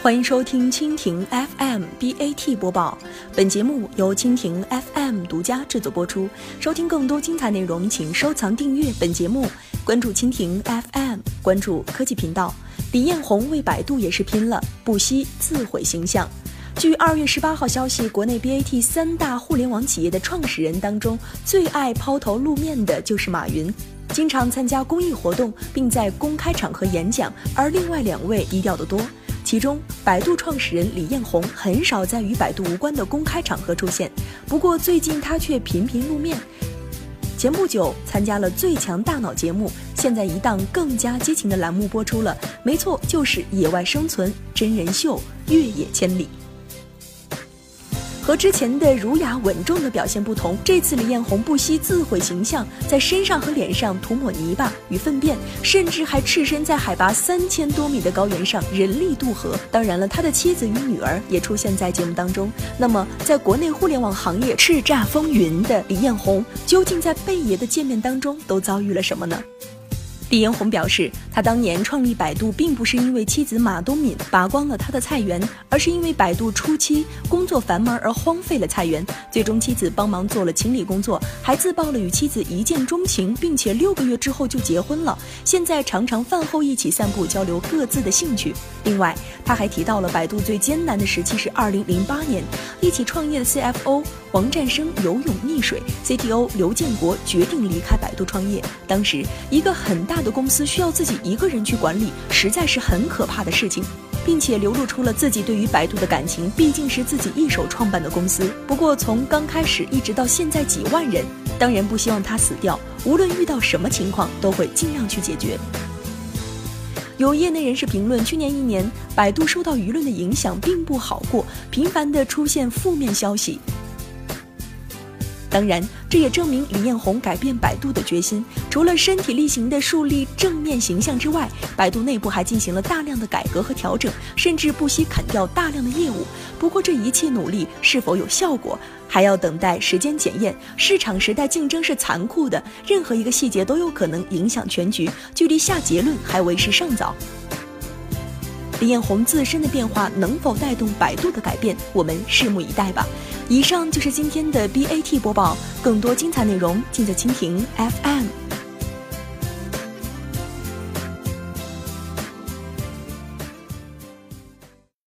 欢迎收听蜻蜓 FM BAT 播报，本节目由蜻蜓 FM 独家制作播出。收听更多精彩内容，请收藏订阅本节目，关注蜻蜓 FM，关注科技频道。李彦宏为百度也是拼了，不惜自毁形象。据二月十八号消息，国内 BAT 三大互联网企业的创始人当中，最爱抛头露面的就是马云，经常参加公益活动，并在公开场合演讲，而另外两位低调得多。其中，百度创始人李彦宏很少在与百度无关的公开场合出现。不过，最近他却频频露面。前不久参加了《最强大脑》节目，现在一档更加激情的栏目播出了。没错，就是《野外生存真人秀越野千里》。和之前的儒雅稳重的表现不同，这次李彦宏不惜自毁形象，在身上和脸上涂抹泥巴与粪便，甚至还赤身在海拔三千多米的高原上人力渡河。当然了，他的妻子与女儿也出现在节目当中。那么，在国内互联网行业叱咤风云的李彦宏，究竟在贝爷的见面当中都遭遇了什么呢？李彦宏表示，他当年创立百度，并不是因为妻子马东敏拔光了他的菜园，而是因为百度初期工作繁忙而荒废了菜园。最终，妻子帮忙做了清理工作，还自曝了与妻子一见钟情，并且六个月之后就结婚了。现在常常饭后一起散步，交流各自的兴趣。另外，他还提到了百度最艰难的时期是二零零八年，一起创业的 CFO 王占生游泳溺水，CTO 刘建国决定离开百度创业。当时，一个很大。大的公司需要自己一个人去管理，实在是很可怕的事情，并且流露出了自己对于百度的感情。毕竟是自己一手创办的公司。不过从刚开始一直到现在几万人，当然不希望他死掉。无论遇到什么情况，都会尽量去解决。有业内人士评论，去年一年，百度受到舆论的影响并不好过，频繁的出现负面消息。当然，这也证明李彦宏改变百度的决心。除了身体力行的树立正面形象之外，百度内部还进行了大量的改革和调整，甚至不惜砍掉大量的业务。不过，这一切努力是否有效果，还要等待时间检验。市场时代竞争是残酷的，任何一个细节都有可能影响全局，距离下结论还为时尚早。李彦宏自身的变化能否带动百度的改变，我们拭目以待吧。以上就是今天的 BAT 播报，更多精彩内容尽在蜻蜓 FM。